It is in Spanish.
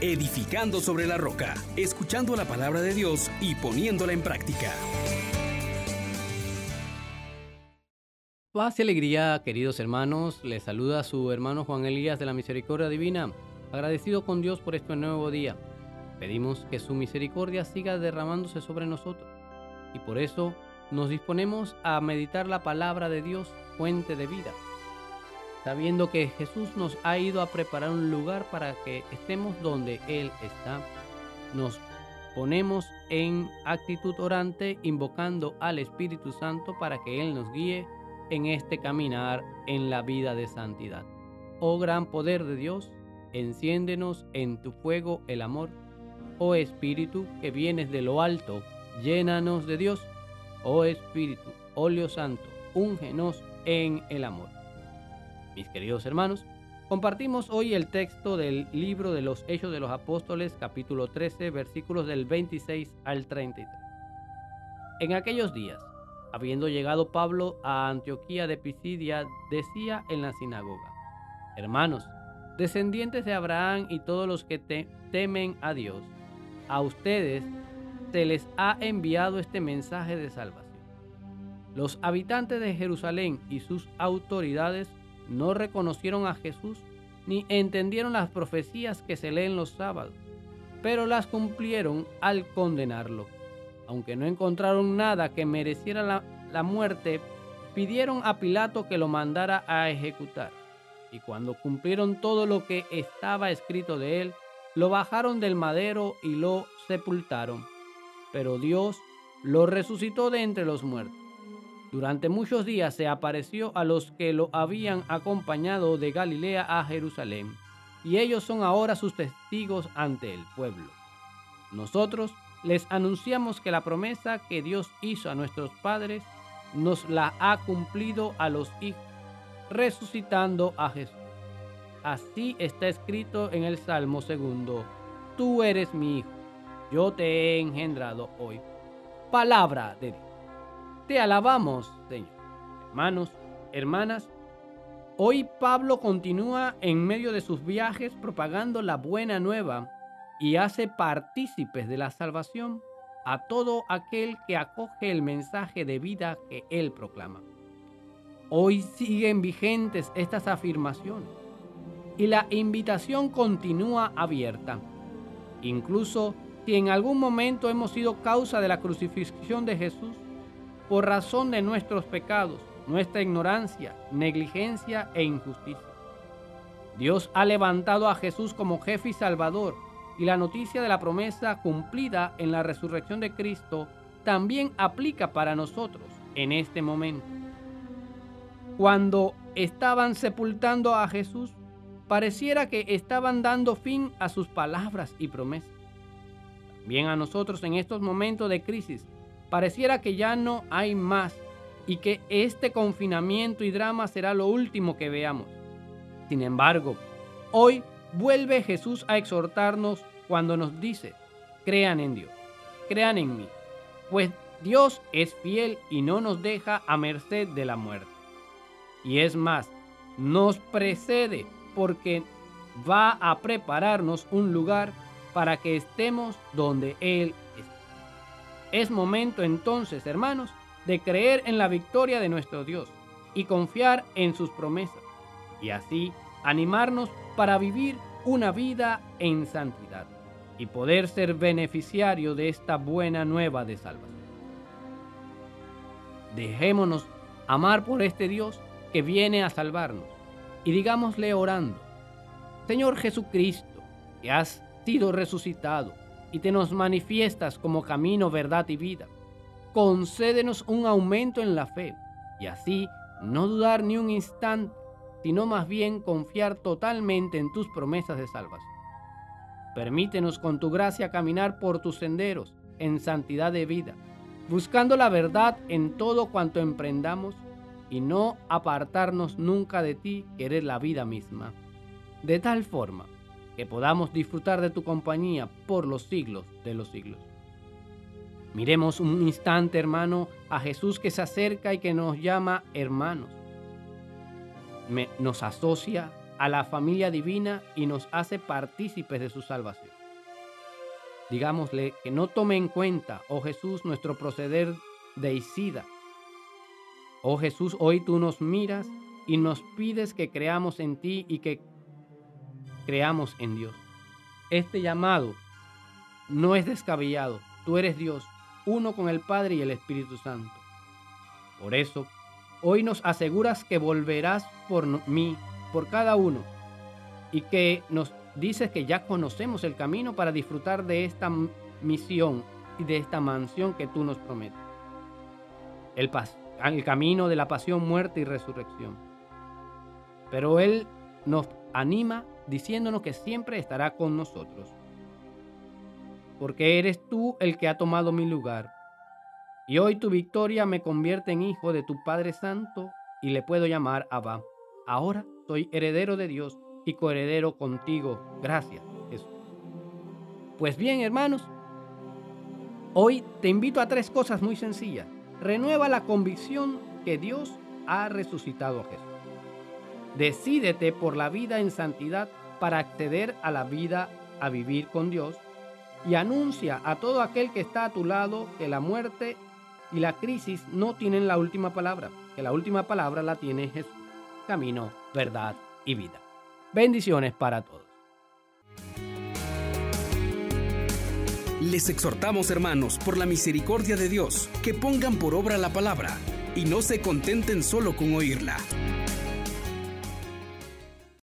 edificando sobre la roca, escuchando la palabra de Dios y poniéndola en práctica. Paz y alegría, queridos hermanos. Les saluda su hermano Juan Elías de la Misericordia Divina, agradecido con Dios por este nuevo día. Pedimos que su misericordia siga derramándose sobre nosotros y por eso nos disponemos a meditar la palabra de Dios, fuente de vida sabiendo que Jesús nos ha ido a preparar un lugar para que estemos donde Él está. Nos ponemos en actitud orante, invocando al Espíritu Santo para que Él nos guíe en este caminar en la vida de santidad. Oh gran poder de Dios, enciéndenos en tu fuego el amor. Oh Espíritu que vienes de lo alto, llénanos de Dios. Oh Espíritu, óleo santo, úngenos en el amor. Mis queridos hermanos, compartimos hoy el texto del libro de los Hechos de los Apóstoles, capítulo 13, versículos del 26 al 33. En aquellos días, habiendo llegado Pablo a Antioquía de Pisidia, decía en la sinagoga, Hermanos, descendientes de Abraham y todos los que temen a Dios, a ustedes se les ha enviado este mensaje de salvación. Los habitantes de Jerusalén y sus autoridades no reconocieron a Jesús ni entendieron las profecías que se leen los sábados, pero las cumplieron al condenarlo. Aunque no encontraron nada que mereciera la, la muerte, pidieron a Pilato que lo mandara a ejecutar. Y cuando cumplieron todo lo que estaba escrito de él, lo bajaron del madero y lo sepultaron. Pero Dios lo resucitó de entre los muertos. Durante muchos días se apareció a los que lo habían acompañado de Galilea a Jerusalén, y ellos son ahora sus testigos ante el pueblo. Nosotros les anunciamos que la promesa que Dios hizo a nuestros padres nos la ha cumplido a los hijos, resucitando a Jesús. Así está escrito en el Salmo segundo, Tú eres mi hijo, yo te he engendrado hoy. Palabra de Dios. Te alabamos, Señor. Hermanos, hermanas, hoy Pablo continúa en medio de sus viajes propagando la buena nueva y hace partícipes de la salvación a todo aquel que acoge el mensaje de vida que él proclama. Hoy siguen vigentes estas afirmaciones y la invitación continúa abierta. Incluso si en algún momento hemos sido causa de la crucifixión de Jesús, por razón de nuestros pecados, nuestra ignorancia, negligencia e injusticia. Dios ha levantado a Jesús como jefe y salvador y la noticia de la promesa cumplida en la resurrección de Cristo también aplica para nosotros en este momento. Cuando estaban sepultando a Jesús, pareciera que estaban dando fin a sus palabras y promesas. También a nosotros en estos momentos de crisis Pareciera que ya no hay más y que este confinamiento y drama será lo último que veamos. Sin embargo, hoy vuelve Jesús a exhortarnos cuando nos dice, crean en Dios, crean en mí, pues Dios es fiel y no nos deja a merced de la muerte. Y es más, nos precede porque va a prepararnos un lugar para que estemos donde Él es momento entonces, hermanos, de creer en la victoria de nuestro Dios y confiar en sus promesas y así animarnos para vivir una vida en santidad y poder ser beneficiario de esta buena nueva de salvación. Dejémonos amar por este Dios que viene a salvarnos y digámosle orando, Señor Jesucristo, que has sido resucitado, y te nos manifiestas como camino, verdad y vida. Concédenos un aumento en la fe y así no dudar ni un instante, sino más bien confiar totalmente en tus promesas de salvación. Permítenos con tu gracia caminar por tus senderos en santidad de vida, buscando la verdad en todo cuanto emprendamos y no apartarnos nunca de ti, querer la vida misma. De tal forma que podamos disfrutar de tu compañía por los siglos de los siglos. Miremos un instante, hermano, a Jesús que se acerca y que nos llama hermanos. nos asocia a la familia divina y nos hace partícipes de su salvación. Digámosle que no tome en cuenta, oh Jesús, nuestro proceder de Isida. Oh Jesús, hoy tú nos miras y nos pides que creamos en ti y que creamos en Dios. Este llamado no es descabellado. Tú eres Dios, uno con el Padre y el Espíritu Santo. Por eso, hoy nos aseguras que volverás por mí, por cada uno, y que nos dices que ya conocemos el camino para disfrutar de esta misión y de esta mansión que tú nos prometes. El, el camino de la pasión, muerte y resurrección. Pero Él nos anima diciéndonos que siempre estará con nosotros. Porque eres tú el que ha tomado mi lugar. Y hoy tu victoria me convierte en hijo de tu Padre Santo y le puedo llamar Abba. Ahora soy heredero de Dios y coheredero contigo. Gracias, Jesús. Pues bien, hermanos, hoy te invito a tres cosas muy sencillas. Renueva la convicción que Dios ha resucitado a Jesús. Decídete por la vida en santidad para acceder a la vida a vivir con Dios y anuncia a todo aquel que está a tu lado que la muerte y la crisis no tienen la última palabra, que la última palabra la tiene Jesús, camino, verdad y vida. Bendiciones para todos. Les exhortamos, hermanos, por la misericordia de Dios, que pongan por obra la palabra y no se contenten solo con oírla.